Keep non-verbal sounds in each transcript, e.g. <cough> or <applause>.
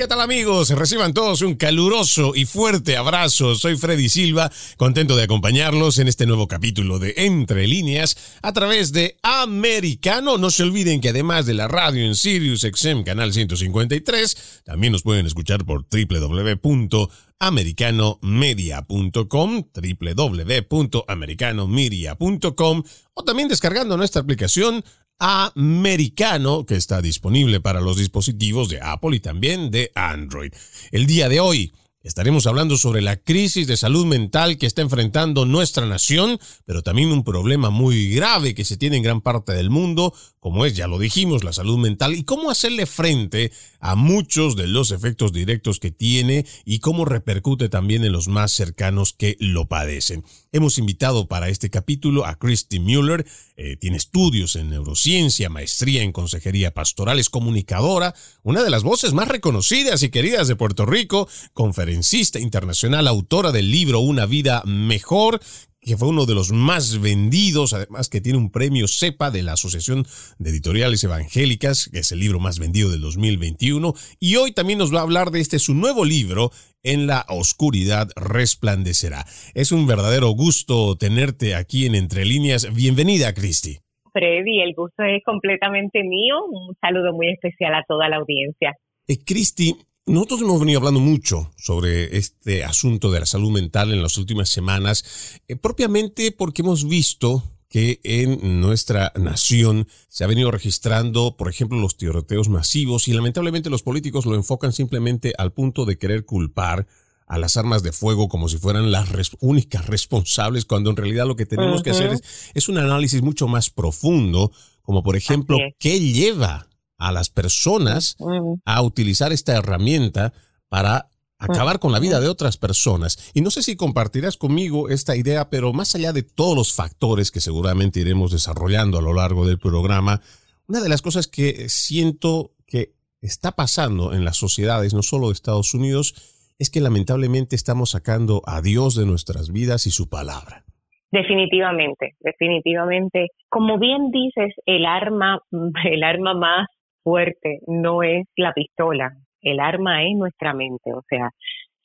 ¿Qué tal amigos? Reciban todos un caluroso y fuerte abrazo. Soy Freddy Silva, contento de acompañarlos en este nuevo capítulo de Entre líneas a través de Americano. No se olviden que además de la radio en Sirius XM Canal 153, también nos pueden escuchar por www.americanomedia.com, www.americanomedia.com o también descargando nuestra aplicación americano que está disponible para los dispositivos de Apple y también de Android. El día de hoy Estaremos hablando sobre la crisis de salud mental que está enfrentando nuestra nación, pero también un problema muy grave que se tiene en gran parte del mundo, como es, ya lo dijimos, la salud mental, y cómo hacerle frente a muchos de los efectos directos que tiene y cómo repercute también en los más cercanos que lo padecen. Hemos invitado para este capítulo a Christy Mueller, eh, tiene estudios en neurociencia, maestría en consejería pastoral, es comunicadora, una de las voces más reconocidas y queridas de Puerto Rico, conferencista internacional, autora del libro Una vida mejor, que fue uno de los más vendidos, además que tiene un premio CEPA de la Asociación de Editoriales Evangélicas, que es el libro más vendido del 2021, y hoy también nos va a hablar de este su nuevo libro, En la oscuridad resplandecerá. Es un verdadero gusto tenerte aquí en Entre Líneas. Bienvenida, Cristi. Freddy, el gusto es completamente mío. Un saludo muy especial a toda la audiencia. Eh, Cristi, nosotros hemos venido hablando mucho sobre este asunto de la salud mental en las últimas semanas, eh, propiamente porque hemos visto que en nuestra nación se ha venido registrando, por ejemplo, los tiroteos masivos y lamentablemente los políticos lo enfocan simplemente al punto de querer culpar a las armas de fuego como si fueran las únicas responsables, cuando en realidad lo que tenemos que hacer es, es, un análisis mucho más profundo, como por ejemplo, ¿qué lleva a las personas a utilizar esta herramienta para acabar con la vida de otras personas. Y no sé si compartirás conmigo esta idea, pero más allá de todos los factores que seguramente iremos desarrollando a lo largo del programa, una de las cosas que siento que está pasando en las sociedades, no solo de Estados Unidos, es que lamentablemente estamos sacando a Dios de nuestras vidas y su palabra. Definitivamente, definitivamente. Como bien dices, el arma, <laughs> el arma más fuerte no es la pistola, el arma es nuestra mente, o sea,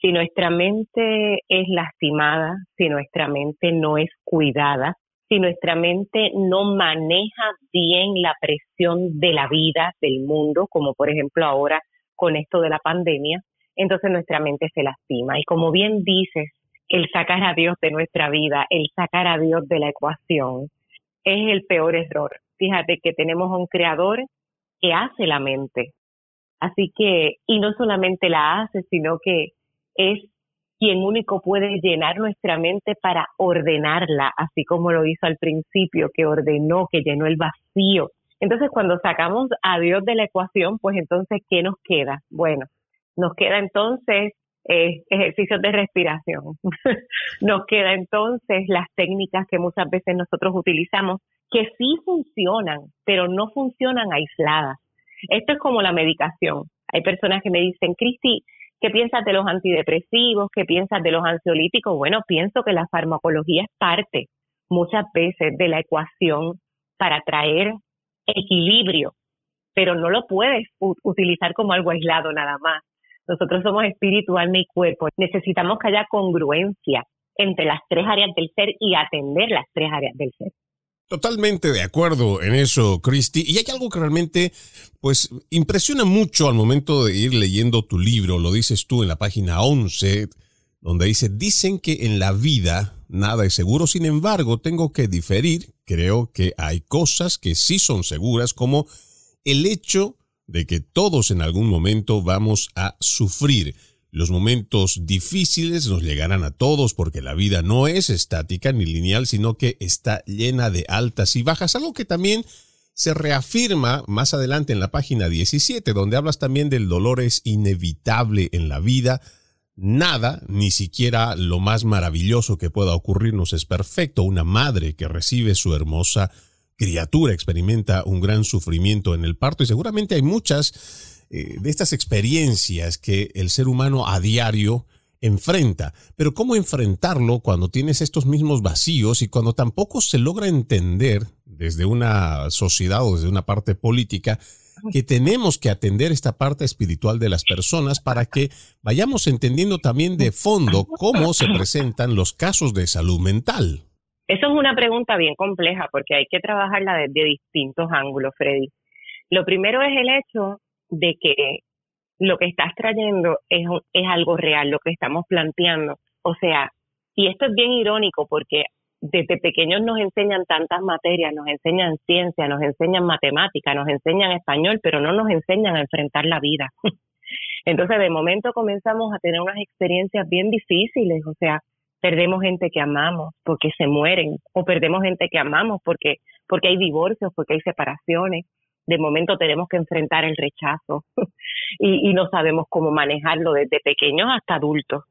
si nuestra mente es lastimada, si nuestra mente no es cuidada, si nuestra mente no maneja bien la presión de la vida, del mundo, como por ejemplo ahora con esto de la pandemia, entonces nuestra mente se lastima. Y como bien dices, el sacar a Dios de nuestra vida, el sacar a Dios de la ecuación, es el peor error. Fíjate que tenemos un creador que hace la mente. Así que, y no solamente la hace, sino que es quien único puede llenar nuestra mente para ordenarla, así como lo hizo al principio, que ordenó, que llenó el vacío. Entonces, cuando sacamos a Dios de la ecuación, pues entonces, ¿qué nos queda? Bueno, nos queda entonces eh, ejercicios de respiración. <laughs> nos queda entonces las técnicas que muchas veces nosotros utilizamos que sí funcionan, pero no funcionan aisladas. Esto es como la medicación. Hay personas que me dicen, Cristi, ¿qué piensas de los antidepresivos? ¿Qué piensas de los ansiolíticos? Bueno, pienso que la farmacología es parte muchas veces de la ecuación para traer equilibrio, pero no lo puedes utilizar como algo aislado nada más. Nosotros somos espíritu, alma y cuerpo. Necesitamos que haya congruencia entre las tres áreas del ser y atender las tres áreas del ser. Totalmente de acuerdo en eso, Christy. Y hay algo que realmente, pues, impresiona mucho al momento de ir leyendo tu libro. Lo dices tú en la página 11, donde dice, dicen que en la vida nada es seguro. Sin embargo, tengo que diferir. Creo que hay cosas que sí son seguras, como el hecho de que todos en algún momento vamos a sufrir. Los momentos difíciles nos llegarán a todos porque la vida no es estática ni lineal, sino que está llena de altas y bajas, algo que también se reafirma más adelante en la página 17, donde hablas también del dolor es inevitable en la vida. Nada, ni siquiera lo más maravilloso que pueda ocurrirnos es perfecto. Una madre que recibe su hermosa criatura experimenta un gran sufrimiento en el parto y seguramente hay muchas eh, de estas experiencias que el ser humano a diario enfrenta. Pero ¿cómo enfrentarlo cuando tienes estos mismos vacíos y cuando tampoco se logra entender desde una sociedad o desde una parte política que tenemos que atender esta parte espiritual de las personas para que vayamos entendiendo también de fondo cómo se presentan los casos de salud mental? Eso es una pregunta bien compleja porque hay que trabajarla desde distintos ángulos, Freddy. Lo primero es el hecho de que lo que estás trayendo es, es algo real, lo que estamos planteando. O sea, y esto es bien irónico porque desde pequeños nos enseñan tantas materias, nos enseñan ciencia, nos enseñan matemática, nos enseñan español, pero no nos enseñan a enfrentar la vida. <laughs> Entonces, de momento comenzamos a tener unas experiencias bien difíciles, o sea, perdemos gente que amamos porque se mueren o perdemos gente que amamos porque porque hay divorcios, porque hay separaciones. De momento tenemos que enfrentar el rechazo <laughs> y, y no sabemos cómo manejarlo desde pequeños hasta adultos.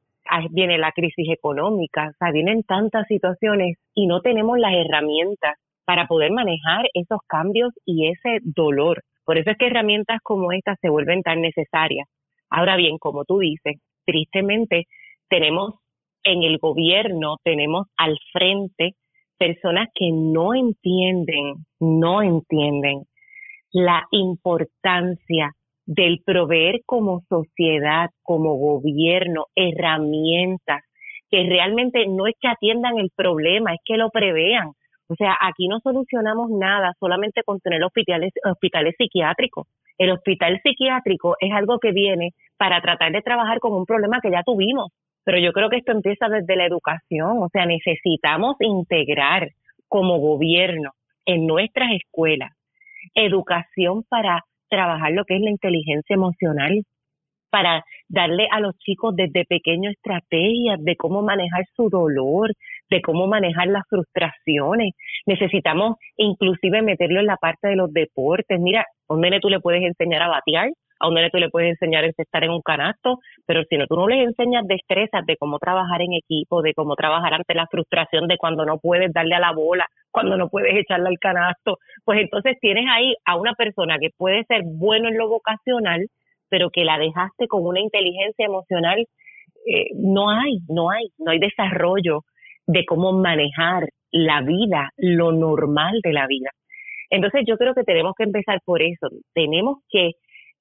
Viene la crisis económica, o sea, vienen tantas situaciones y no tenemos las herramientas para poder manejar esos cambios y ese dolor. Por eso es que herramientas como estas se vuelven tan necesarias. Ahora bien, como tú dices, tristemente tenemos en el gobierno tenemos al frente personas que no entienden, no entienden la importancia del proveer como sociedad, como gobierno, herramientas que realmente no es que atiendan el problema, es que lo prevean. O sea, aquí no solucionamos nada solamente con tener hospitales, hospitales psiquiátricos. El hospital psiquiátrico es algo que viene para tratar de trabajar con un problema que ya tuvimos pero yo creo que esto empieza desde la educación, o sea, necesitamos integrar como gobierno en nuestras escuelas educación para trabajar lo que es la inteligencia emocional, para darle a los chicos desde pequeños estrategias de cómo manejar su dolor, de cómo manejar las frustraciones. Necesitamos inclusive meterlo en la parte de los deportes. Mira, a un nene tú le puedes enseñar a batear, a un nene tú le puedes enseñar a estar en un canasto, pero si no, tú no les enseñas destrezas de cómo trabajar en equipo, de cómo trabajar ante la frustración de cuando no puedes darle a la bola, cuando no puedes echarle al canasto, pues entonces tienes ahí a una persona que puede ser bueno en lo vocacional, pero que la dejaste con una inteligencia emocional, eh, no hay, no hay, no hay desarrollo de cómo manejar la vida, lo normal de la vida. Entonces yo creo que tenemos que empezar por eso, tenemos que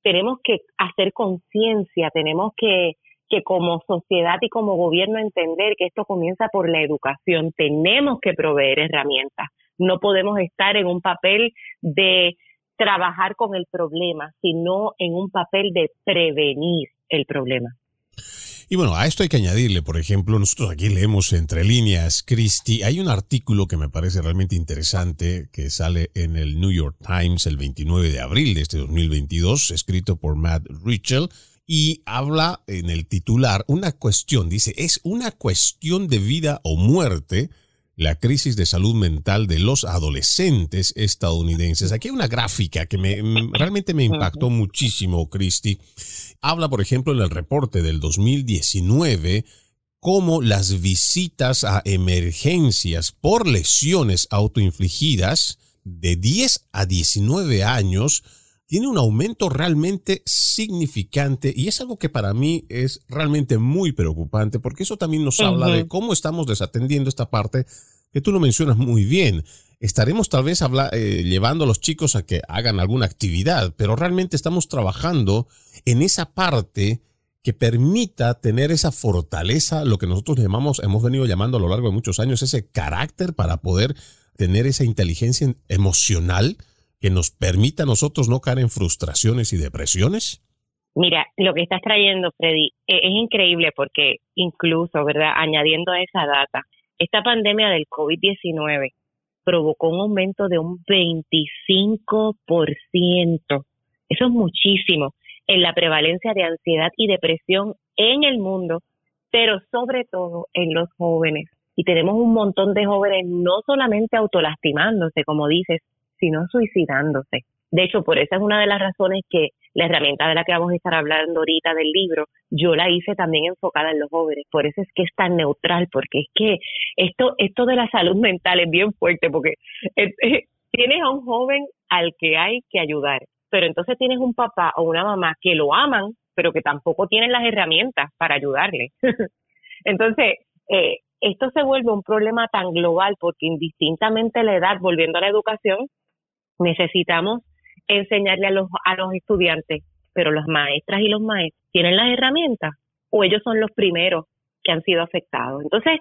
tenemos que hacer conciencia, tenemos que, que como sociedad y como gobierno entender que esto comienza por la educación, tenemos que proveer herramientas, no podemos estar en un papel de trabajar con el problema, sino en un papel de prevenir el problema. Y bueno, a esto hay que añadirle, por ejemplo, nosotros aquí leemos entre líneas, Christy, hay un artículo que me parece realmente interesante que sale en el New York Times el 29 de abril de este 2022, escrito por Matt Richel, y habla en el titular una cuestión, dice, es una cuestión de vida o muerte la crisis de salud mental de los adolescentes estadounidenses. Aquí hay una gráfica que me, realmente me impactó muchísimo, Christy. Habla, por ejemplo, en el reporte del 2019 cómo las visitas a emergencias por lesiones autoinfligidas de 10 a 19 años tiene un aumento realmente significante y es algo que para mí es realmente muy preocupante porque eso también nos habla de cómo estamos desatendiendo esta parte que tú lo mencionas muy bien. Estaremos tal vez eh, llevando a los chicos a que hagan alguna actividad, pero realmente estamos trabajando en esa parte que permita tener esa fortaleza, lo que nosotros llamamos, hemos venido llamando a lo largo de muchos años, ese carácter para poder tener esa inteligencia emocional que nos permita a nosotros no caer en frustraciones y depresiones? Mira, lo que estás trayendo, Freddy, e-, es, increíble porque incluso, ¿verdad? Añadiendo a esa data, esta pandemia del COVID-19 provocó un aumento de un 25%. Eso es muchísimo en la prevalencia de ansiedad y depresión en el mundo, pero sobre todo en los jóvenes. Y tenemos un montón de jóvenes no solamente autolastimándose, como dices, sino suicidándose. De hecho, por esa es una de las razones que la herramienta de la que vamos a estar hablando ahorita del libro, yo la hice también enfocada en los jóvenes. Por eso es que es tan neutral, porque es que esto, esto de la salud mental es bien fuerte, porque tienes a un joven al que hay que ayudar, pero entonces tienes un papá o una mamá que lo aman, pero que tampoco tienen las herramientas para ayudarle. <laughs> entonces, eh, esto se vuelve un problema tan global porque indistintamente la edad, volviendo a la educación, necesitamos enseñarle a los, a los estudiantes, pero las maestras y los maestros tienen las herramientas o ellos son los primeros que han sido afectados. Entonces,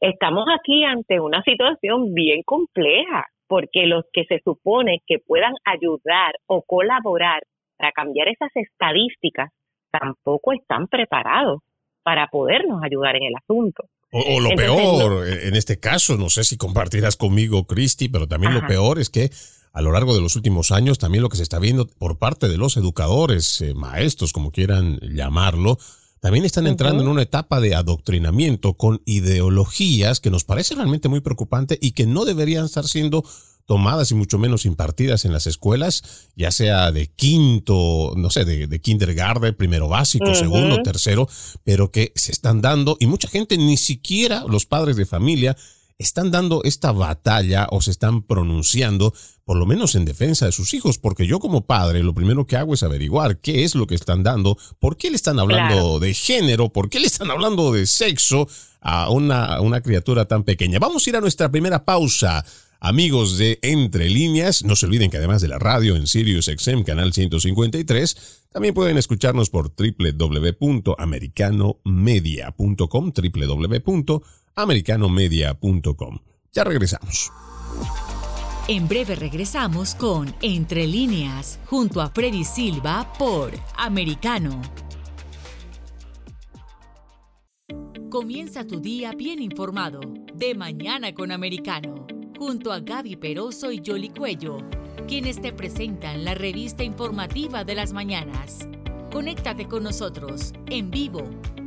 estamos aquí ante una situación bien compleja, porque los que se supone que puedan ayudar o colaborar para cambiar esas estadísticas tampoco están preparados para podernos ayudar en el asunto. O, lo peor, en este caso, no sé si compartirás conmigo, Cristi, pero también lo peor es que a lo largo de los últimos años, también lo que se está viendo por parte de los educadores, eh, maestros, como quieran llamarlo, también están entrando en una etapa de adoctrinamiento con ideologías que nos parece realmente muy preocupante y que no deberían estar siendo tomadas y mucho menos impartidas en las escuelas, ya sea de quinto, no sé, de, de kindergarten, primero básico, segundo, tercero, pero que se están dando y mucha gente, ni siquiera los padres de familia, están dando esta batalla o se están pronunciando, por lo menos en defensa de sus hijos, porque yo como padre lo primero que hago es averiguar qué es lo que están dando, por qué le están hablando de género, por qué le están hablando de sexo a una, una criatura tan pequeña. Vamos a ir a nuestra primera pausa. Amigos de Entre Líneas, no se olviden que además de la radio en Sirius XM Canal 153, también pueden escucharnos por www.americanomedia.com, www americanomedia.com. Ya regresamos. En breve regresamos con Entre líneas, junto a Freddy Silva por Americano. Comienza tu día bien informado, de mañana con Americano, junto a Gaby Peroso y Jolly Cuello, quienes te presentan la revista informativa de las mañanas. Conéctate con nosotros en vivo,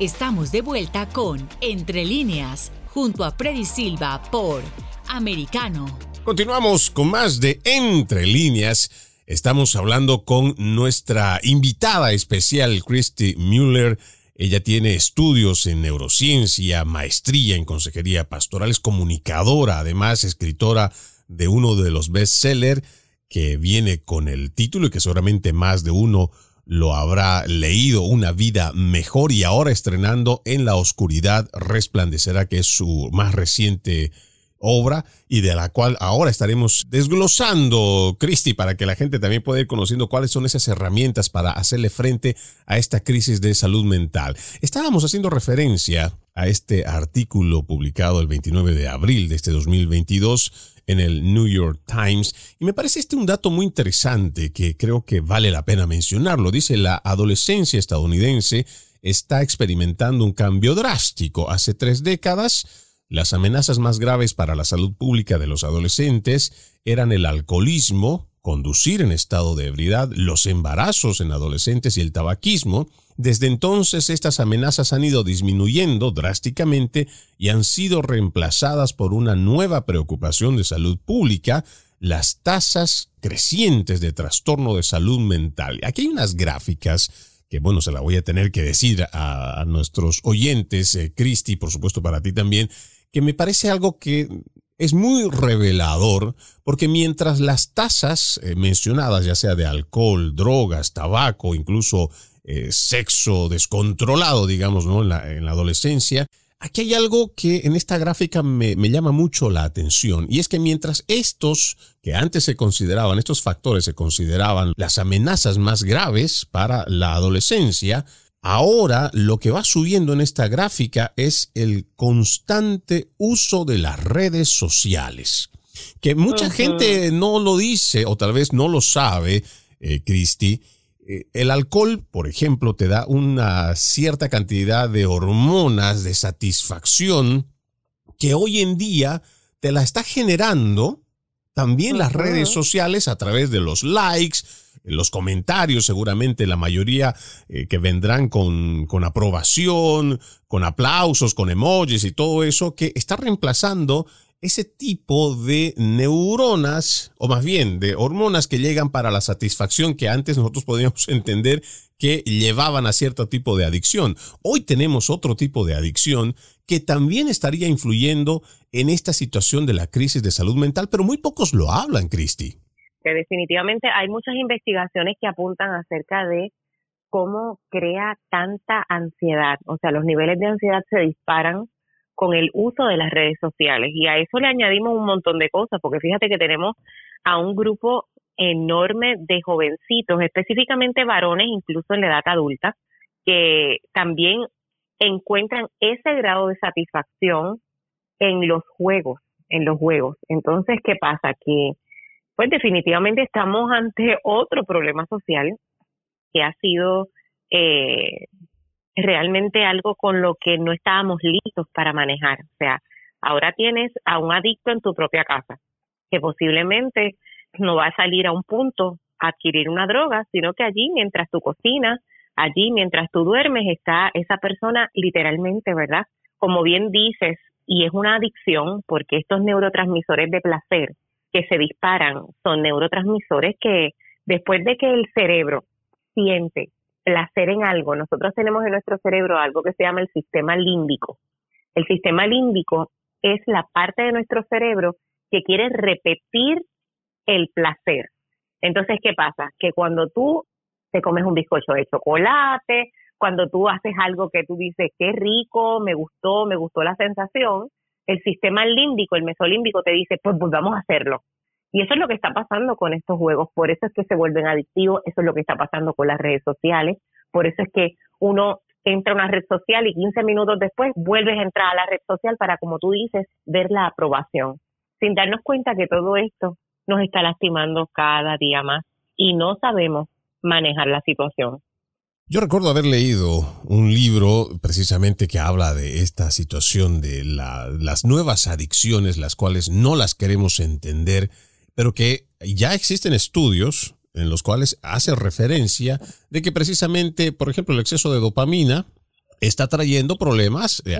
Estamos de vuelta con Entre líneas, junto a Freddy Silva por Americano. Continuamos con más de Entre líneas. Estamos hablando con nuestra invitada especial, Christy Mueller. Ella tiene estudios en neurociencia, maestría en consejería pastoral, es comunicadora, además escritora de uno de los bestsellers que viene con el título y que seguramente más de uno lo habrá leído Una vida mejor y ahora estrenando En la oscuridad resplandecerá, que es su más reciente obra y de la cual ahora estaremos desglosando, Cristi, para que la gente también pueda ir conociendo cuáles son esas herramientas para hacerle frente a esta crisis de salud mental. Estábamos haciendo referencia a este artículo publicado el 29 de abril de este 2022 en el New York Times y me parece este un dato muy interesante que creo que vale la pena mencionarlo. Dice la adolescencia estadounidense está experimentando un cambio drástico. Hace tres décadas, las amenazas más graves para la salud pública de los adolescentes eran el alcoholismo, conducir en estado de ebriedad, los embarazos en adolescentes y el tabaquismo. Desde entonces estas amenazas han ido disminuyendo drásticamente y han sido reemplazadas por una nueva preocupación de salud pública, las tasas crecientes de trastorno de salud mental. Aquí hay unas gráficas que bueno, se la voy a tener que decir a, nuestros oyentes, eh, Cristi, por supuesto para ti también, que me parece algo que es muy revelador, porque mientras las tasas eh, mencionadas, ya sea de alcohol, drogas, tabaco, incluso eh, sexo descontrolado, digamos, ¿no? en, la, en la adolescencia, Aquí hay algo que en esta gráfica me, me, llama mucho la atención y es que mientras estos que antes se consideraban, estos factores se consideraban las amenazas más graves para la adolescencia, Ahora lo que va subiendo en esta gráfica es el constante uso de las redes sociales. Que mucha gente no lo dice o tal vez no lo sabe, eh, Cristi. Eh, el alcohol, por ejemplo, te da una cierta cantidad de hormonas de satisfacción que hoy en día te la está generando también las redes sociales a través de los likes, los comentarios, seguramente la mayoría eh, que vendrán con, con aprobación, con aplausos, con emojis y todo eso, que está reemplazando ese tipo de neuronas, o más bien de hormonas que llegan para la satisfacción que antes nosotros podíamos <laughs> entender que llevaban a cierto tipo de adicción. Hoy tenemos otro tipo de adicción que también estaría influyendo en esta situación de la crisis de salud mental, pero muy pocos lo hablan, Cristi. Que definitivamente hay muchas investigaciones que apuntan acerca de cómo crea tanta ansiedad, o sea, los niveles de ansiedad se disparan con el uso de las redes sociales. Y a eso le añadimos un montón de cosas, porque fíjate que tenemos a un grupo enorme de jovencitos, específicamente varones, incluso en la edad adulta, que también encuentran ese grado de satisfacción en los juegos, en los juegos. Entonces, ¿qué pasa? Que pues definitivamente estamos <laughs> ante otro problema social que ha sido eh, realmente algo con lo que no estábamos listos para manejar. O sea, ahora tienes a un adicto en tu propia casa, que posiblemente no va a salir a un punto a adquirir una droga, sino que allí mientras tú cocinas, allí mientras tú duermes, está esa persona literalmente, ¿verdad? Como bien dices, y es una adicción porque estos neurotransmisores de placer que se disparan son neurotransmisores que después de que el cerebro siente placer en algo, nosotros tenemos en nuestro cerebro algo que se llama el sistema límbico. El sistema límbico es la parte de nuestro cerebro que quiere repetir el placer. Entonces, ¿qué pasa? Que cuando tú te comes un bizcocho de chocolate, cuando tú haces algo que tú dices, qué rico, me gustó, me gustó la sensación, el sistema límbico, el mesolímbico te dice, pues vamos a hacerlo. Y eso es lo que está pasando con estos juegos, por eso es que se vuelven adictivos, eso es lo que está pasando con las redes sociales, por eso es que uno entra a una red social y 15 minutos después vuelves a entrar a la red social para, como tú dices, ver la aprobación, sin darnos cuenta que todo esto nos está lastimando cada día más y no sabemos manejar la situación. Yo recuerdo haber leído un libro precisamente que habla de esta situación de las nuevas adicciones, las cuales no las queremos entender, pero que ya existen estudios en los cuales hace referencia de que precisamente, por ejemplo, el exceso de dopamina está trayendo problemas eh,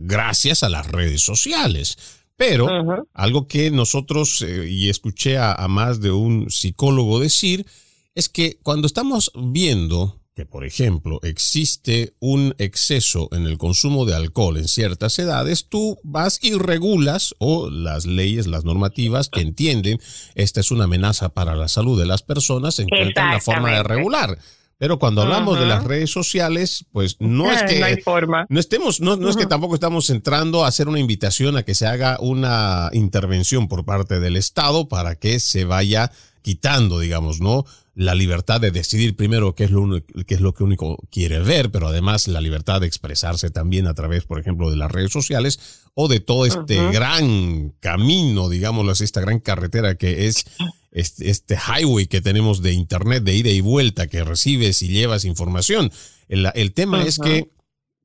gracias a las redes sociales. Pero algo que nosotros, eh, y escuché a más de un psicólogo decir, es que cuando estamos viendo que, por ejemplo, existe un exceso en el consumo de alcohol en ciertas edades, tú vas y regulas o las leyes, las normativas que entienden esta es una amenaza para la salud de las personas encuentran la forma de regular. Pero cuando hablamos de las redes sociales, pues <laughs> no es que no, hay forma. no estemos, no, no es que tampoco estamos entrando a hacer una invitación a que se haga una intervención por parte del Estado para que se vaya quitando, digamos, ¿no? La libertad de decidir primero qué es lo, qué es lo que único quiere ver, pero además la libertad de expresarse también a través, por ejemplo, de las redes sociales o de todo este gran camino, digámoslo así, esta gran carretera que es este, este, highway que tenemos de Internet, de ida y vuelta, que recibes y llevas información. El, el tema es que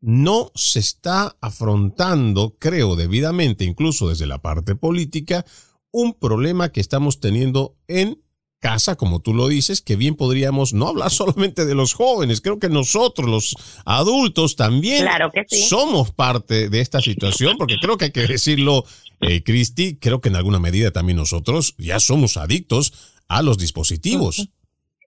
no se está afrontando, creo, debidamente, incluso desde la parte política, un problema que estamos teniendo en casa, como tú lo dices, que bien podríamos no hablar <laughs> solamente de los jóvenes, creo que nosotros, los adultos, también somos parte de esta situación, porque creo que hay que decirlo, eh, Cristi, creo que en alguna medida también nosotros ya somos adictos a los dispositivos.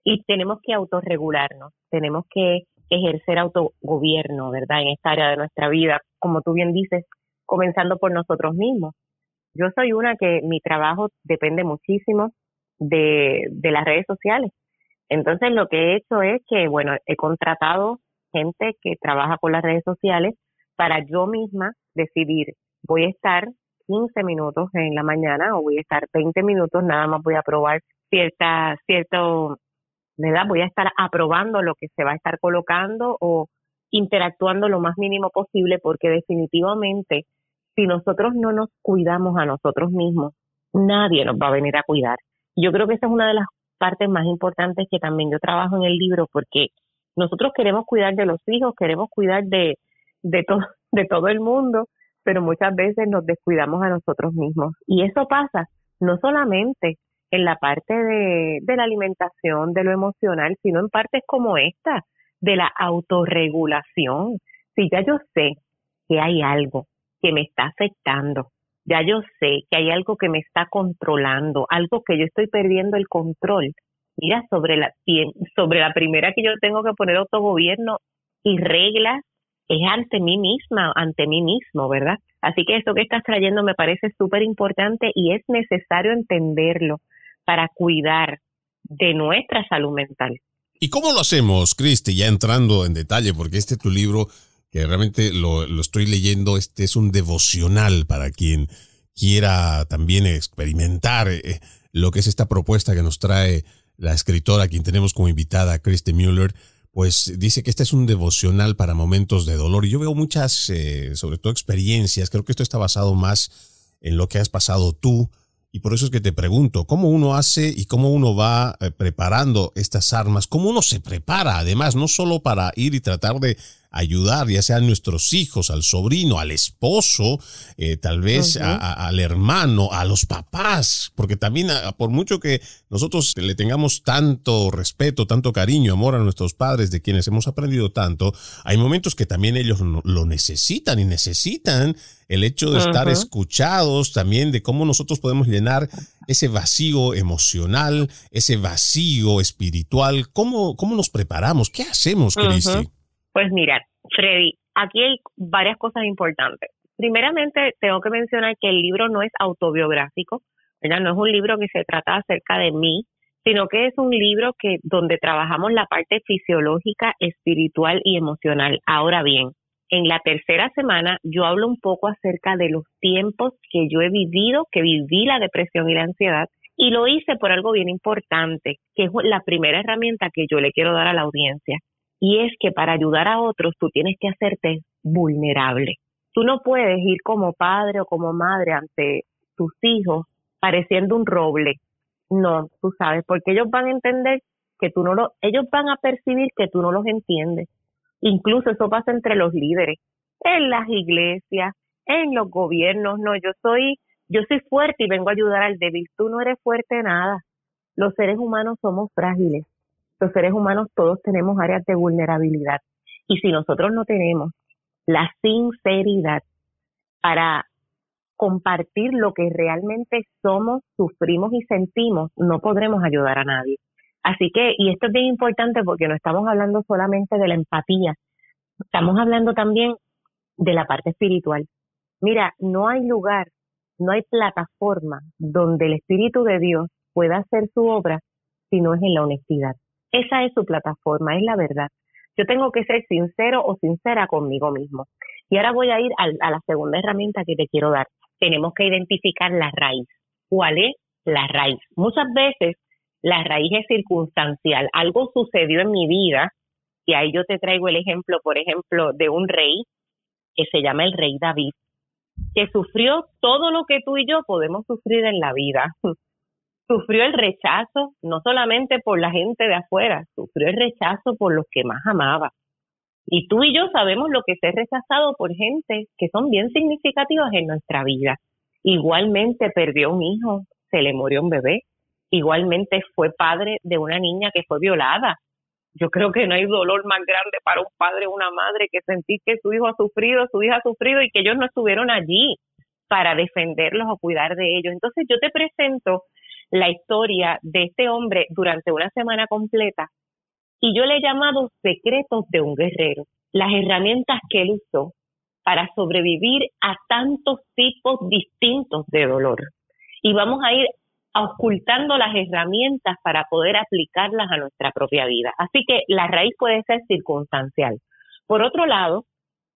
Y tenemos que autorregularnos, tenemos que ejercer autogobierno, ¿verdad? En esta área de nuestra vida, como tú bien dices, comenzando por nosotros mismos. Yo soy una que mi trabajo depende muchísimo de, de las redes sociales. Entonces lo que he hecho es que, bueno, he contratado gente que trabaja con las redes sociales para yo misma decidir, voy a estar 15 minutos en la mañana o voy a estar 20 minutos, nada más voy a probar cierta, cierto, ¿verdad? Voy a estar aprobando lo que se va a estar colocando o interactuando lo más mínimo posible porque definitivamente si nosotros no nos cuidamos a nosotros mismos, nadie nos va a venir a cuidar. Yo creo que esa es una de las partes más importantes que también yo trabajo en el libro porque nosotros queremos cuidar de los hijos, queremos cuidar de, <laughs> de, todo el mundo, pero muchas veces nos descuidamos a nosotros mismos. Y eso pasa no solamente en la parte de, de la alimentación, de lo emocional, sino en partes como esta, de la autorregulación. Si ya yo sé que hay algo que me está afectando, ya yo sé que hay algo que me está controlando, algo que yo estoy perdiendo el control. Mira, sobre la, sobre la primera que yo tengo que poner autogobierno y reglas es ante mí misma, ante mí mismo, ¿verdad? Así que esto que estás trayendo me parece súper importante y es necesario entenderlo para cuidar de nuestra salud mental. ¿Y cómo lo hacemos, Cristi? Ya entrando en detalle, porque este tu libro que realmente lo, estoy leyendo, este es un devocional para quien quiera también experimentar eh, lo que es esta propuesta que nos trae la escritora, quien tenemos como invitada, Christy Mueller, pues dice que este es un devocional para momentos de dolor. Y yo veo muchas, eh, sobre todo experiencias, creo que esto está basado más en lo que has pasado tú, y por eso es que te pregunto, ¿cómo uno hace y cómo uno va eh, preparando estas armas? ¿Cómo uno se prepara, además, no solo para ir y tratar de ayudar, ya sea a nuestros hijos, al sobrino, al esposo, eh, tal vez al hermano, a los papás, porque también por mucho que nosotros le tengamos tanto respeto, tanto cariño, amor a nuestros padres, de quienes hemos aprendido tanto, hay momentos que también ellos lo necesitan y necesitan el hecho de estar escuchados, también de cómo nosotros podemos llenar ese vacío emocional, ese vacío espiritual, cómo, cómo nos preparamos, qué hacemos, Cristi. Pues mira, Freddy, aquí hay varias cosas importantes. Primeramente, tengo que mencionar que el libro no es autobiográfico, ¿verdad? no es un libro que se trata acerca de mí, sino que es un libro que donde trabajamos la parte fisiológica, espiritual y emocional. Ahora bien, en la tercera semana yo hablo un poco acerca de los tiempos que yo he vivido, que viví la depresión y la ansiedad, y lo hice por algo bien importante, que es la primera herramienta que yo le quiero dar a la audiencia. Y es que para ayudar a otros tú tienes que hacerte vulnerable. Tú no puedes ir como padre o como madre ante tus hijos pareciendo un roble. No, tú sabes, porque ellos van a entender que tú no lo, ellos van a percibir que tú no los entiendes. Incluso eso pasa entre los líderes, en las iglesias, en los gobiernos. No, yo soy, yo soy fuerte y vengo a ayudar al débil. Tú no eres fuerte nada. Los seres humanos somos frágiles los seres humanos todos tenemos áreas de vulnerabilidad. Y si nosotros no tenemos la sinceridad para compartir lo que realmente somos, sufrimos y sentimos, no podremos ayudar a nadie. Así que, y esto es bien importante porque no estamos hablando solamente de la empatía, estamos hablando también de la parte espiritual. Mira, no hay lugar, no hay plataforma donde el Espíritu de Dios pueda hacer su obra si no es en la honestidad Esa es su plataforma, es la verdad. Yo tengo que ser sincero o sincera conmigo mismo. Y ahora voy a ir a, la segunda herramienta que te quiero dar. Tenemos que identificar la raíz. ¿Cuál es la raíz? Muchas veces la raíz es circunstancial. Algo sucedió en mi vida y ahí yo te traigo el ejemplo, por ejemplo, de un rey que se llama el rey David, que sufrió todo lo que tú y yo podemos sufrir en la vida. Sufrió el rechazo no solamente por la gente de afuera, sufrió el rechazo por los que más amaba. Y tú y yo sabemos lo que es rechazado por gente que son bien significativas en nuestra vida. Igualmente perdió un hijo, se le murió un bebé. Igualmente fue padre de una niña que fue violada. Yo creo que no hay dolor más grande para un padre o una madre que sentir que su hijo ha sufrido, su hija ha sufrido y que ellos no estuvieron allí para defenderlos o cuidar de ellos. Entonces yo te presento la historia de este hombre durante una semana completa y yo le he llamado secretos de un guerrero, las herramientas que él usó para sobrevivir a tantos tipos distintos de dolor. Y vamos a ir ocultando las herramientas para poder aplicarlas a nuestra propia vida. Así que la raíz puede ser circunstancial. Por otro lado,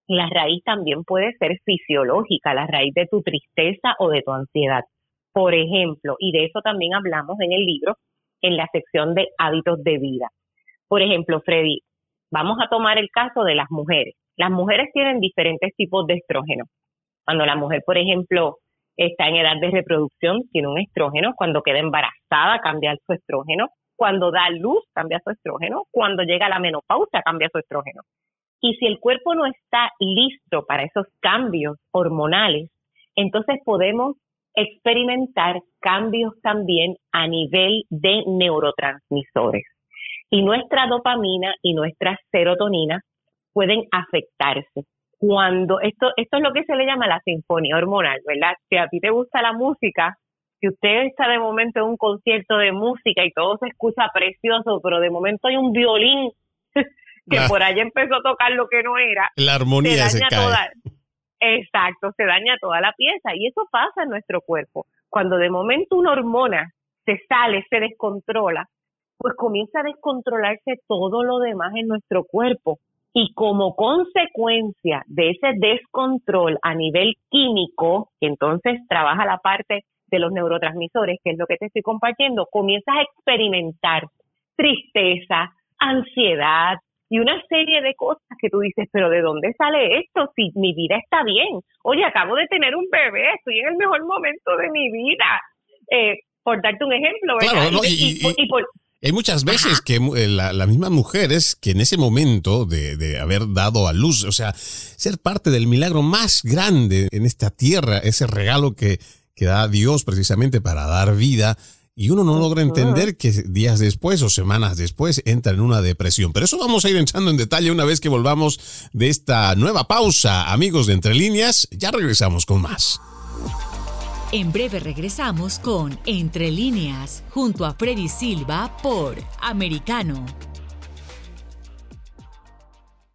la raíz también puede ser fisiológica, la raíz de tu tristeza o de tu ansiedad. Por ejemplo, y de eso también hablamos en el libro, en la sección de hábitos de vida. Por ejemplo, Freddy, vamos a tomar el caso de las mujeres. Las mujeres tienen diferentes tipos de estrógeno. Cuando la mujer, por ejemplo, está en edad de reproducción, tiene un estrógeno. Cuando queda embarazada, cambia su estrógeno. Cuando da luz, cambia su estrógeno. Cuando llega a la menopausia, cambia su estrógeno. Y si el cuerpo no está listo para esos cambios hormonales, entonces podemos experimentar cambios también a nivel de neurotransmisores. Y nuestra dopamina y nuestra serotonina pueden afectarse. Cuando esto, esto es lo que se le llama la sinfonía hormonal, ¿verdad? Si a ti te gusta la música, si usted está de momento en un concierto de música y todo se escucha precioso, pero de momento hay un violín <laughs> que por ahí empezó a tocar lo que no era, la armonía se, cae. Exacto, se daña toda la pieza y eso pasa en nuestro cuerpo. Cuando de momento una hormona se sale, se descontrola, pues comienza a descontrolarse todo lo demás en nuestro cuerpo. Y como consecuencia de ese descontrol a nivel químico, que entonces trabaja la parte de los neurotransmisores, que es lo que te estoy compartiendo, comienzas a experimentar tristeza, ansiedad, y una serie de cosas que tú dices, pero ¿de dónde sale esto? Si mi vida está bien. Oye, acabo de tener un bebé, estoy en el mejor momento de mi vida. Eh, por darte un ejemplo, ¿verdad? hay muchas veces que eh, la, las mismas mujeres que en ese momento de, de, haber dado a luz, o sea, ser parte del milagro más grande en esta tierra, ese regalo que, que da Dios precisamente para dar vida, y uno no logra entender que días después o semanas después entra en una depresión. Pero eso vamos a ir entrando en detalle una vez que volvamos de esta nueva pausa. Amigos de Entre Líneas, ya regresamos con más. En breve regresamos con Entre Líneas, junto a Freddy Silva por Americano.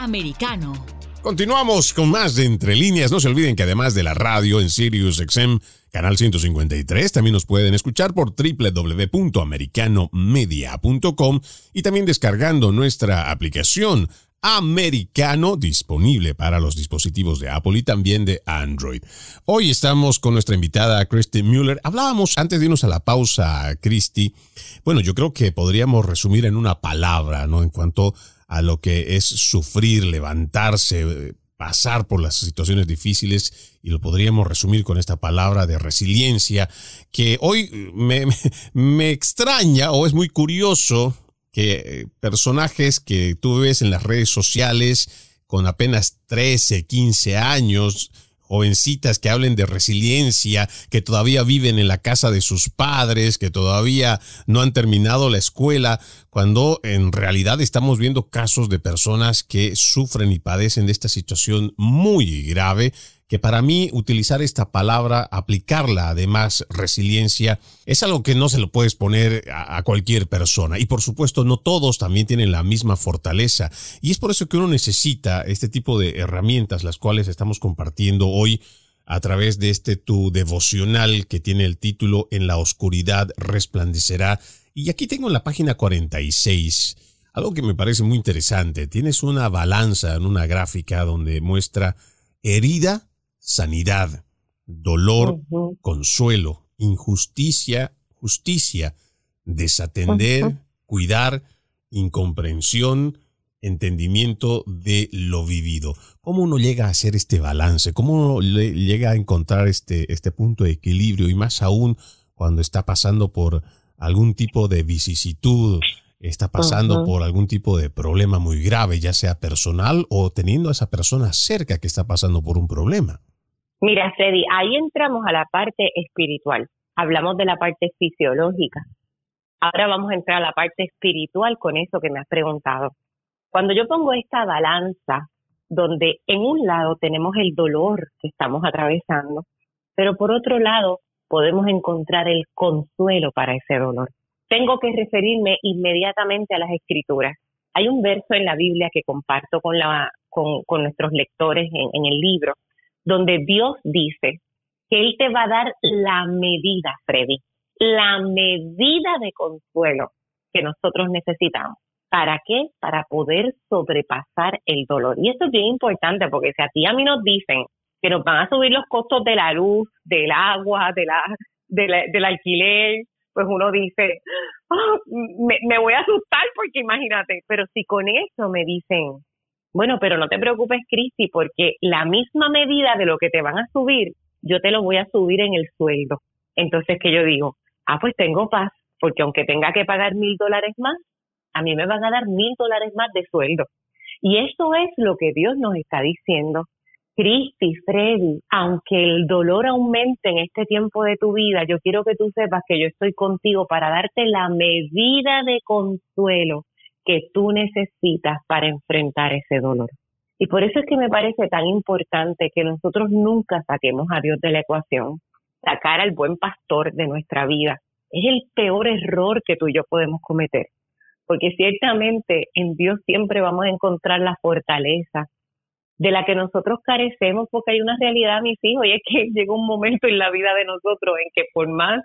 americano. Continuamos con más de Entre Líneas. No se olviden que además de la radio en Sirius XM, canal 153, también nos pueden escuchar por www.americanomedia.com y también descargando nuestra aplicación americano disponible para los dispositivos de Apple y también de Android. Hoy estamos con nuestra invitada Christy Mueller. Hablábamos antes de irnos a la pausa, Christy. Bueno, yo creo que podríamos resumir en una palabra, ¿no? En cuanto a lo que es sufrir, levantarse, pasar por las situaciones difíciles y lo podríamos resumir con esta palabra de resiliencia que hoy me, <laughs> me, extraña o es muy curioso que personajes que tú ves en las redes sociales con apenas 13, 15 años, jovencitas que hablen de resiliencia, que todavía viven en la casa de sus padres, que todavía no han terminado la escuela, cuando en realidad estamos viendo casos de personas que sufren y padecen de esta situación muy grave que para mí utilizar esta palabra, aplicarla además resiliencia, es algo que no se lo puedes poner a, cualquier persona. Y por supuesto no todos también tienen la misma fortaleza. Y es por eso que uno necesita este tipo de herramientas, las cuales estamos compartiendo hoy a través de este tu devocional que tiene el título En la oscuridad resplandecerá. Y aquí tengo en la página 46 algo que me parece muy interesante. Tienes una balanza en una gráfica donde muestra herida sanidad, dolor, consuelo, injusticia, justicia, desatender, cuidar, incomprensión, entendimiento de lo vivido. ¿Cómo uno llega a hacer este balance? ¿Cómo uno llega a encontrar este, este punto de equilibrio? Y más aún cuando está pasando por algún tipo de vicisitud, está pasando por algún tipo de problema muy grave, ya sea personal o teniendo a esa persona cerca que está pasando por un problema. Mira, Freddy, ahí entramos a la parte espiritual. Hablamos de la parte fisiológica. Ahora vamos a entrar a la parte espiritual con eso que me has preguntado. Cuando yo pongo esta balanza, donde en un lado tenemos el dolor que estamos atravesando, pero por otro lado podemos encontrar el consuelo para ese dolor. Tengo que referirme inmediatamente a las escrituras. Hay un verso en la Biblia que comparto con, la, con, nuestros lectores en el libro, donde Dios dice que Él te va a dar la medida, Freddy, la medida de consuelo que nosotros necesitamos. ¿Para qué? Para poder sobrepasar el dolor. Y esto es bien importante porque si a ti a mí nos dicen que nos van a subir los costos de la luz, del agua, de la, del alquiler, pues uno dice, ah, me, me voy a asustar porque imagínate, pero si con eso me dicen, bueno, pero no te preocupes, Cristi, porque la misma medida de lo que te van a subir, yo te lo voy a subir en el sueldo. Entonces, que yo digo, ah, pues tengo paz, porque aunque tenga que pagar mil dólares más, a mí me van a dar mil dólares más de sueldo. Y eso es lo que Dios nos está diciendo. Cristi, Freddy, aunque el dolor aumente en este tiempo de tu vida, yo quiero que tú sepas que yo estoy contigo para darte la medida de consuelo que tú necesitas para enfrentar ese dolor. Y por eso es que me parece tan importante que nosotros nunca saquemos a Dios de la ecuación, sacar al buen pastor de nuestra vida. Es el peor error que tú y yo podemos cometer. porque ciertamente en Dios siempre vamos a encontrar la fortaleza de la que nosotros carecemos, porque hay una realidad, mis hijos, y es que <laughs> llega un momento en la vida de nosotros en que por más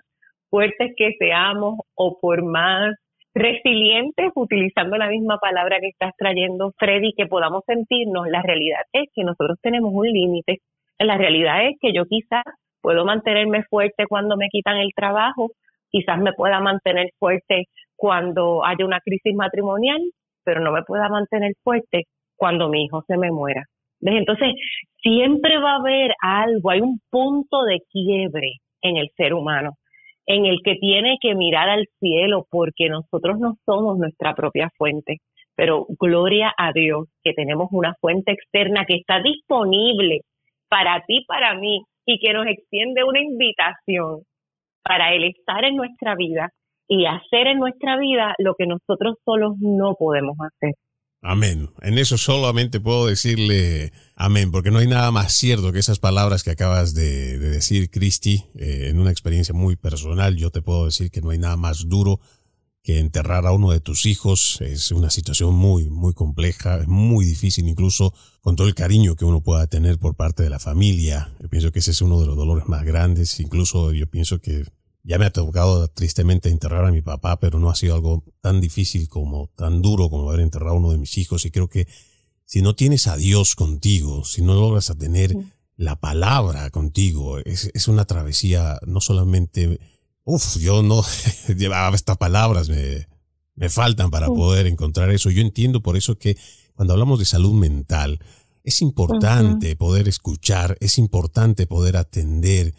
fuertes que seamos o por más resilientes, utilizando la misma palabra que estás trayendo, Freddy, que podamos sentirnos, la realidad es que nosotros tenemos un límite. La realidad es que yo quizás puedo mantenerme fuerte cuando me quitan el trabajo, quizás me pueda mantener fuerte cuando haya una crisis matrimonial, pero no me pueda mantener fuerte cuando mi hijo se me muera. Entonces, siempre va a haber algo, hay un punto de quiebre en el ser humano en el que tiene que mirar al cielo porque nosotros no somos nuestra propia fuente, pero gloria a Dios que tenemos una fuente externa que está disponible para ti, para mí, y que nos extiende una invitación para Él estar en nuestra vida y hacer en nuestra vida lo que nosotros solos no podemos hacer. Amén. En eso solamente puedo decirle amén, porque no hay nada más cierto que esas palabras que acabas de, decir, Cristi, eh, en una experiencia muy personal. Yo te puedo decir que no hay nada más duro que enterrar a uno de tus hijos. Es una situación muy, muy compleja, muy difícil, incluso con todo el cariño que uno pueda tener por parte de la familia. Yo pienso que ese es uno de los dolores más grandes. Incluso yo pienso que ya me ha tocado tristemente enterrar a mi papá, pero no ha sido algo tan difícil como, tan duro como haber enterrado a uno de mis hijos. Y creo que si no tienes a Dios contigo, si no logras a tener la palabra contigo, es, es una travesía no solamente, uff, yo no <laughs> llevaba estas palabras, me, me faltan para poder encontrar eso. Yo entiendo por eso que cuando hablamos de salud mental, es importante poder escuchar, es importante poder atender,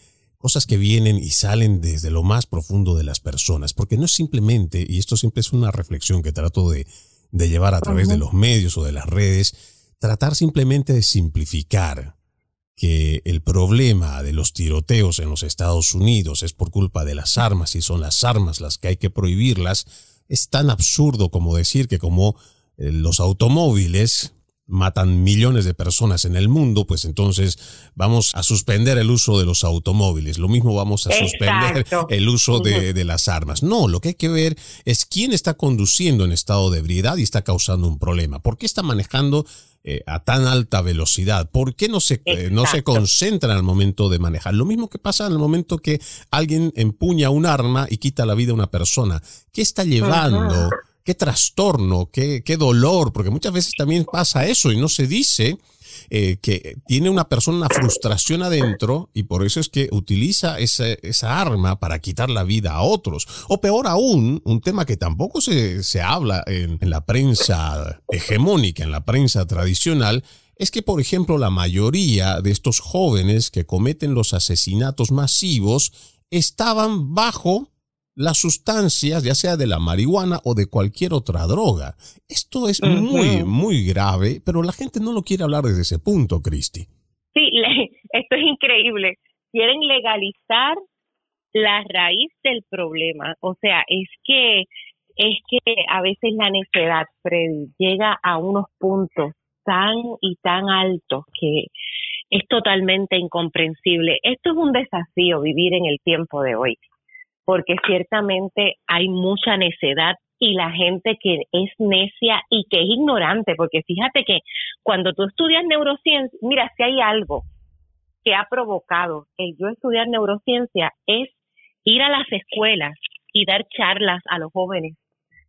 cosas que vienen y salen desde lo más profundo de las personas, porque no es simplemente, y esto siempre es una reflexión que trato de, llevar a través de los medios o de las redes, tratar simplemente de simplificar que el problema de los tiroteos en los Estados Unidos es por culpa de las armas y son las armas las que hay que prohibirlas, es tan absurdo como decir que como eh, los automóviles matan millones de personas en el mundo, pues entonces vamos a suspender el uso de los automóviles. Lo mismo vamos a suspender el uso de, las armas. No, lo que hay que ver es quién está conduciendo en estado de ebriedad y está causando un problema. ¿Por qué está manejando eh, a tan alta velocidad? ¿Por qué no se, eh, no se concentra al momento de manejar? Lo mismo que pasa en el momento que alguien empuña un arma y quita la vida a una persona. ¿Qué está llevando? Qué trastorno, qué, qué dolor, porque muchas veces también pasa eso y no se dice eh, que tiene una persona una frustración adentro y por eso es que utiliza esa, arma para quitar la vida a otros. O peor aún, un tema que tampoco se, se habla en la prensa hegemónica, en la prensa tradicional, es que, por ejemplo, la mayoría de estos jóvenes que cometen los asesinatos masivos estaban bajo las sustancias, ya sea de la marihuana o de cualquier otra droga. Esto es muy, muy grave, pero la gente no lo quiere hablar desde ese punto, Cristi. Sí, <laughs> esto es increíble. Quieren legalizar la raíz del problema. O sea, es que es que a veces la necedad, Freddy, llega a unos puntos tan y tan altos que es totalmente incomprensible. Esto es un desafío vivir en el tiempo de hoy porque ciertamente hay mucha necedad y la gente que es necia y que es ignorante, porque fíjate que cuando tú estudias neurociencia, mira, si hay algo que ha provocado el yo estudiar neurociencia es ir a las escuelas y dar charlas a los jóvenes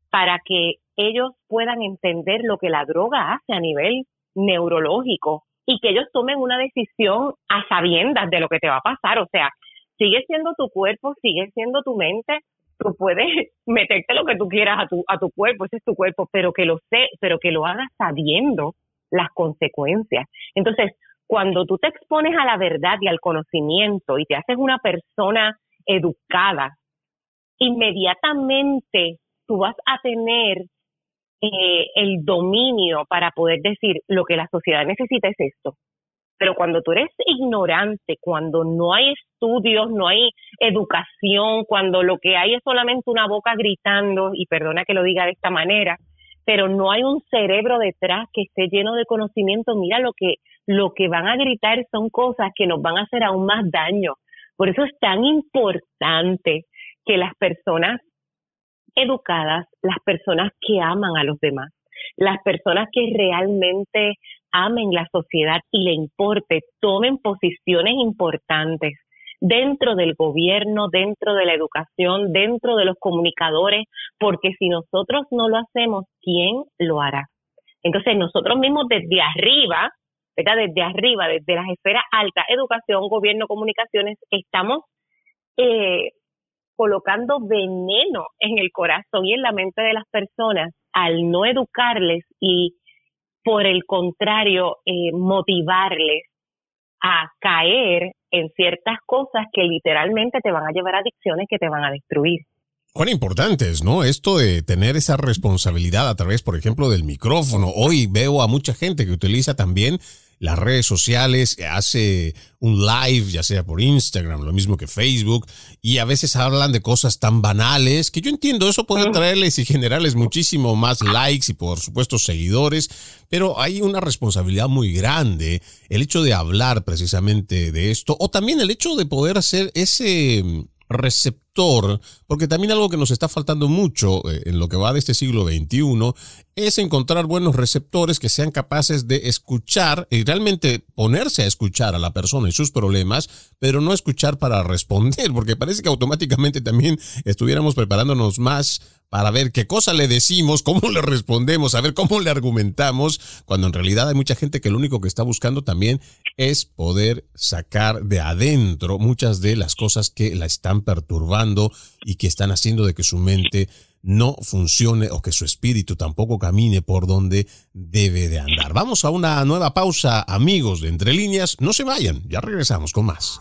para que ellos puedan entender lo que la droga hace a nivel neurológico y que ellos tomen una decisión a sabiendas de lo que te va a pasar. O sea, sigue siendo tu cuerpo, sigue siendo tu mente, tú puedes <laughs> meterte lo que tú quieras a tu, a tu cuerpo, ese es tu cuerpo, pero que lo sé, pero que lo hagas sabiendo las consecuencias. Entonces, cuando tú te expones a la verdad y al conocimiento y te haces una persona educada, inmediatamente tú vas a tener eh, el dominio para poder decir lo que la sociedad necesita es esto, pero cuando tú eres ignorante, cuando no hay estudios, no hay educación, cuando lo que hay es solamente una boca gritando, y perdona que lo diga de esta manera, pero no hay un cerebro detrás que esté lleno de conocimiento, mira lo que, lo que van a gritar son cosas que nos van a hacer aún más daño. Por eso es tan importante que las personas educadas las personas que aman a los demás, las personas que realmente amen la sociedad y le importe, tomen posiciones importantes dentro del gobierno, dentro de la educación, dentro de los comunicadores, porque si nosotros no lo hacemos, ¿quién lo hará? Entonces nosotros mismos desde arriba, ¿verdad? Desde arriba, desde las esferas altas, educación, gobierno, comunicaciones, estamos eh, colocando veneno en el corazón y en la mente de las personas al no educarles y por el contrario eh, motivarles a caer en ciertas cosas que literalmente te van a llevar a adicciones que te van a destruir. Cuán importante es, ¿no? Esto de tener esa responsabilidad a través, por ejemplo, del micrófono. Hoy veo a mucha gente que utiliza también las redes sociales, hace un live, ya sea por Instagram, lo mismo que Facebook, y a veces hablan de cosas tan banales que yo entiendo, eso puede traerles y generarles muchísimo más likes y por supuesto seguidores, pero hay una responsabilidad muy grande el hecho de hablar precisamente de esto, o también el hecho de poder hacer ese receptor, porque también algo que nos está faltando mucho eh, en lo que va de este siglo XXI es encontrar buenos receptores que sean capaces de escuchar y realmente ponerse a escuchar a la persona y sus problemas, pero no escuchar para <laughs> responder, porque parece que automáticamente también estuviéramos preparándonos más para ver qué cosa le decimos, cómo le respondemos, a ver cómo le argumentamos, cuando en realidad hay mucha gente que lo único que está buscando también es poder sacar de adentro muchas de las cosas que la están perturbando y que están haciendo de que su mente no funcione o que su espíritu tampoco camine por donde debe de andar. Vamos a una nueva pausa, amigos de Entre Líneas. No se vayan, ya regresamos con más.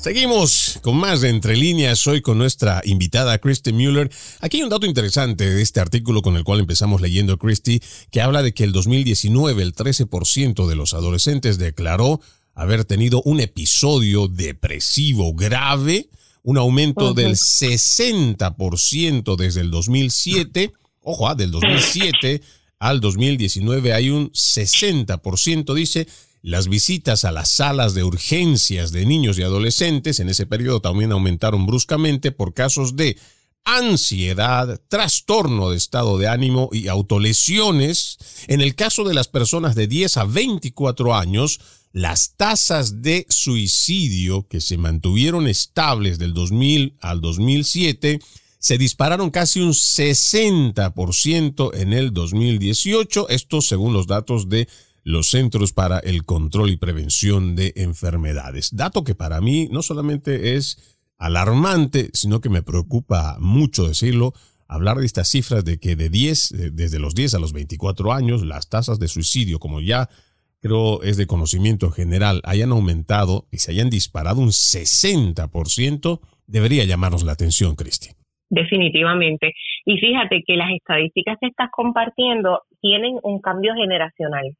Seguimos con más de Entre Líneas, hoy con nuestra invitada Christy Mueller. Aquí hay un dato interesante de este artículo con el cual empezamos leyendo Christy, que habla de que el 2019 el 13% de los adolescentes declaró haber tenido un episodio depresivo grave, un aumento del 60% desde el 2007. Ojo, ah, del 2007 al 2019 hay un 60%, dice. Las visitas a las salas de urgencias de niños y adolescentes en ese periodo también aumentaron bruscamente por casos de ansiedad, trastorno de estado de ánimo y autolesiones. En el caso de las personas de 10 a 24 años, las tasas de suicidio que se mantuvieron estables del 2000 al 2007 se dispararon casi un 60% en el 2018, esto según los datos de los Centros para el Control y Prevención de Enfermedades. Dato que para mí no solamente es alarmante, sino que me preocupa mucho decirlo, hablar de estas cifras de que de 10, desde los 10 a los 24 años, las tasas de suicidio, como ya creo es de conocimiento general, hayan aumentado y se hayan disparado un 60%, debería llamarnos la atención, Cristi. Definitivamente. Y fíjate que las estadísticas que estás compartiendo tienen un cambio generacional.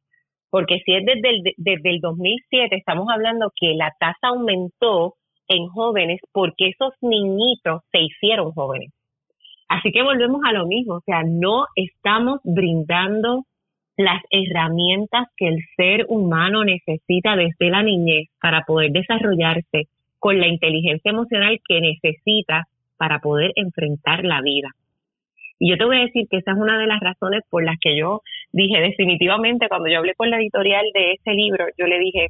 Porque si es desde el, desde el 2007, estamos hablando que la tasa aumentó en jóvenes porque esos niñitos se hicieron jóvenes. Así que volvemos a lo mismo, o sea, no estamos brindando las herramientas que el ser humano necesita desde la niñez para poder desarrollarse con la inteligencia emocional que necesita para poder enfrentar la vida. Y yo te voy a decir que esa es una de las razones por las que yo dije definitivamente cuando yo hablé con la editorial de ese libro, yo le dije,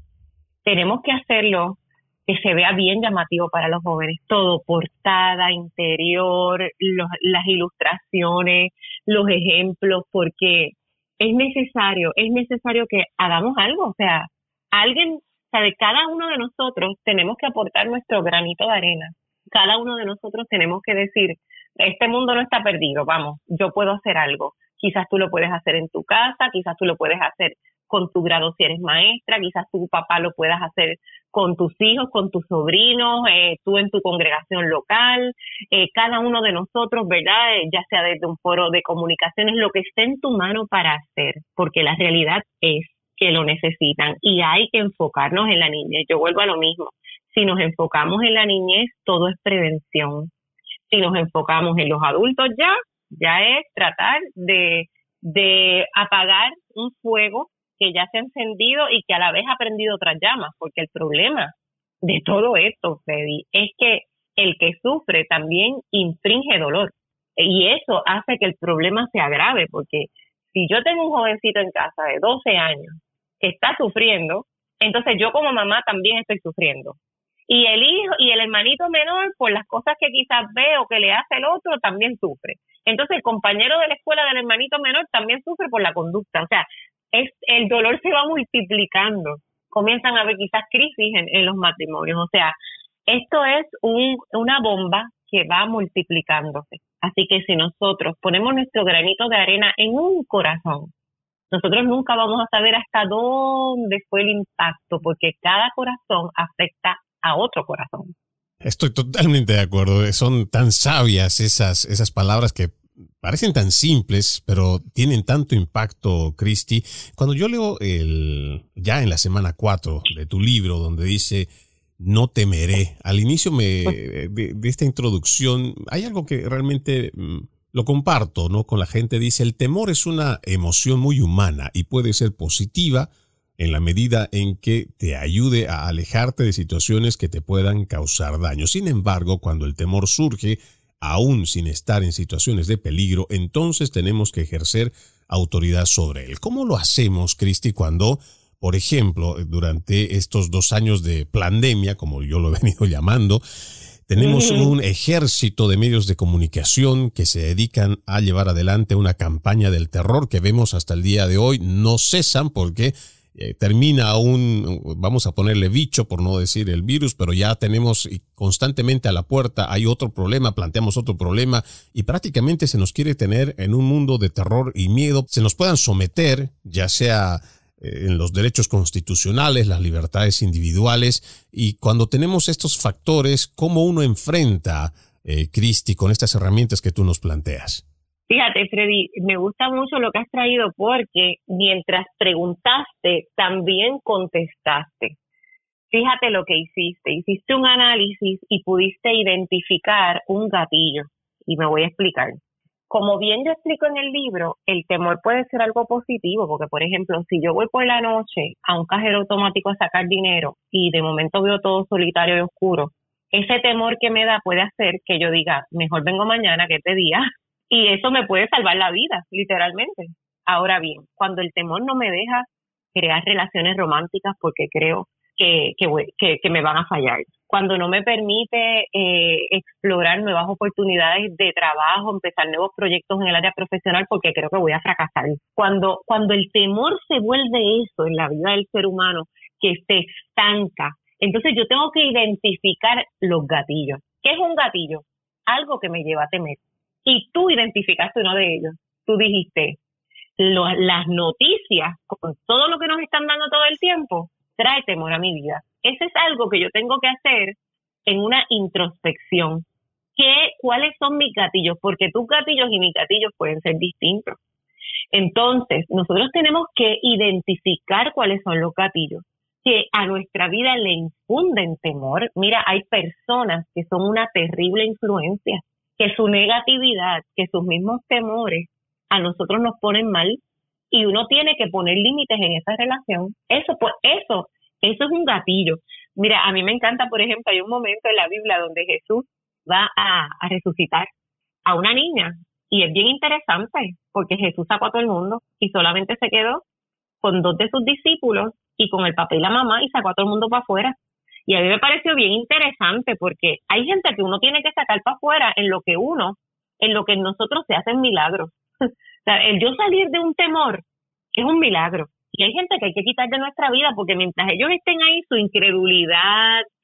tenemos que hacerlo que se vea bien llamativo para los jóvenes, todo, portada, interior, las ilustraciones, los ejemplos, porque es necesario, es necesario que hagamos algo, o sea, alguien, o sea, de cada uno de nosotros tenemos que aportar nuestro granito de arena. Cada uno de nosotros tenemos que decir, este mundo no está perdido, vamos, yo puedo hacer algo. Quizás tú lo puedes hacer en tu casa, quizás tú lo puedes hacer con tu grado si eres maestra, quizás tu papá lo puedas hacer con tus hijos, con tus sobrinos, eh, tú en tu congregación local, eh, cada uno de nosotros, ¿verdad? Eh, ya sea desde un foro de comunicaciones, lo que esté en tu mano para hacer, porque la realidad es que lo necesitan y hay que enfocarnos en la niña. Yo vuelvo a lo mismo. Si nos enfocamos en la niñez, todo es prevención. Si nos enfocamos en los adultos ya, ya es tratar de, apagar un fuego que ya se ha encendido y que a la vez ha prendido otras llamas, porque el problema de todo esto, Freddy, es que el que sufre también infringe dolor. Y eso hace que el problema se agrave, porque si yo tengo un jovencito en casa de 12 años que está sufriendo, entonces yo como mamá también estoy sufriendo y el hijo y el hermanito menor por las cosas que quizás ve o que le hace el otro también sufre. Entonces el compañero de la escuela del hermanito menor también sufre por la conducta, o sea, es el dolor se va multiplicando. Comienzan a haber quizás crisis en, los matrimonios, o sea, esto es un, una bomba que va multiplicándose. Así que si nosotros ponemos nuestro granito de arena en un corazón, nosotros nunca vamos a saber hasta dónde fue el impacto, porque cada corazón afecta a otro corazón. Estoy totalmente de acuerdo. Son tan sabias esas, esas palabras que parecen tan simples, pero tienen tanto impacto, Cristi. Cuando yo leo el, ya en la semana 4 de tu libro, donde dice, no temeré, al inicio me, pues de, de, esta introducción, hay algo que realmente mm, lo comparto, ¿no? Con la gente dice, el temor es una emoción muy humana y puede ser positiva, en la medida en que te ayude a alejarte de situaciones que te puedan causar daño. Sin embargo, cuando el temor surge, aún sin estar en situaciones de peligro, entonces tenemos que ejercer autoridad sobre él. ¿Cómo lo hacemos, Cristi, cuando, por ejemplo, durante estos dos años de pandemia, como yo lo he <laughs> venido llamando, tenemos un ejército de medios de comunicación que se dedican a llevar adelante una campaña del terror que vemos hasta el día de hoy. No cesan porque eh, termina un, vamos a ponerle bicho por no decir el virus, pero ya tenemos constantemente a la puerta, hay otro problema, planteamos otro problema y prácticamente se nos quiere tener en un mundo de terror y miedo, se nos puedan someter, ya sea eh, en los derechos constitucionales, las libertades individuales y cuando tenemos estos factores, ¿cómo uno enfrenta, eh, Cristi, con estas herramientas que tú nos planteas? Fíjate, Freddy, me gusta mucho lo que has traído porque mientras preguntaste, también contestaste. Fíjate lo que hiciste. Hiciste un análisis y pudiste identificar un gatillo. Y me voy a explicar. Como bien yo explico en el libro, el temor puede ser algo positivo, porque por ejemplo, si yo voy por la noche a un cajero automático a sacar dinero y de momento veo todo solitario y oscuro, ese temor que me da puede hacer que yo diga, mejor vengo mañana que este día, y eso me puede salvar la vida, literalmente. Ahora bien, cuando el temor no me deja crear relaciones románticas porque creo que, que, me van a fallar. Cuando no me permite eh, explorar nuevas oportunidades de trabajo, empezar nuevos proyectos en el área profesional porque creo que voy a fracasar. Cuando, cuando el temor se vuelve eso en la vida del ser humano, que se estanca, entonces yo tengo que identificar los gatillos. ¿Qué es un gatillo? Algo que me lleva a temer. Y tú identificaste uno de ellos. Tú dijiste, las noticias, con todo lo que nos están dando todo el tiempo, trae temor a mi vida. Ese es algo que yo tengo que hacer en una introspección. ¿Qué, ¿Cuáles son mis gatillos? Porque tus gatillos y mis gatillos pueden ser distintos. Entonces, nosotros tenemos que identificar cuáles son los gatillos que a nuestra vida le infunden temor. Mira, hay personas que son una terrible influencia, que su negatividad, que sus mismos temores a nosotros nos ponen mal y uno tiene que poner límites en esa relación. Eso, pues, eso, eso es un gatillo. Mira, a mí me encanta, por ejemplo, hay un momento en la Biblia donde Jesús va a, a resucitar a una niña y es bien interesante porque Jesús sacó a todo el mundo y solamente se quedó con dos de sus discípulos y con el papá y la mamá y sacó a todo el mundo para afuera. Y a mí me pareció bien interesante porque hay gente que uno tiene que sacar para afuera en lo que uno, en lo que nosotros se hacen milagros. <laughs> o sea, el yo salir de un temor es un milagro. Y hay gente que hay que quitar de nuestra vida porque mientras ellos estén ahí, su incredulidad,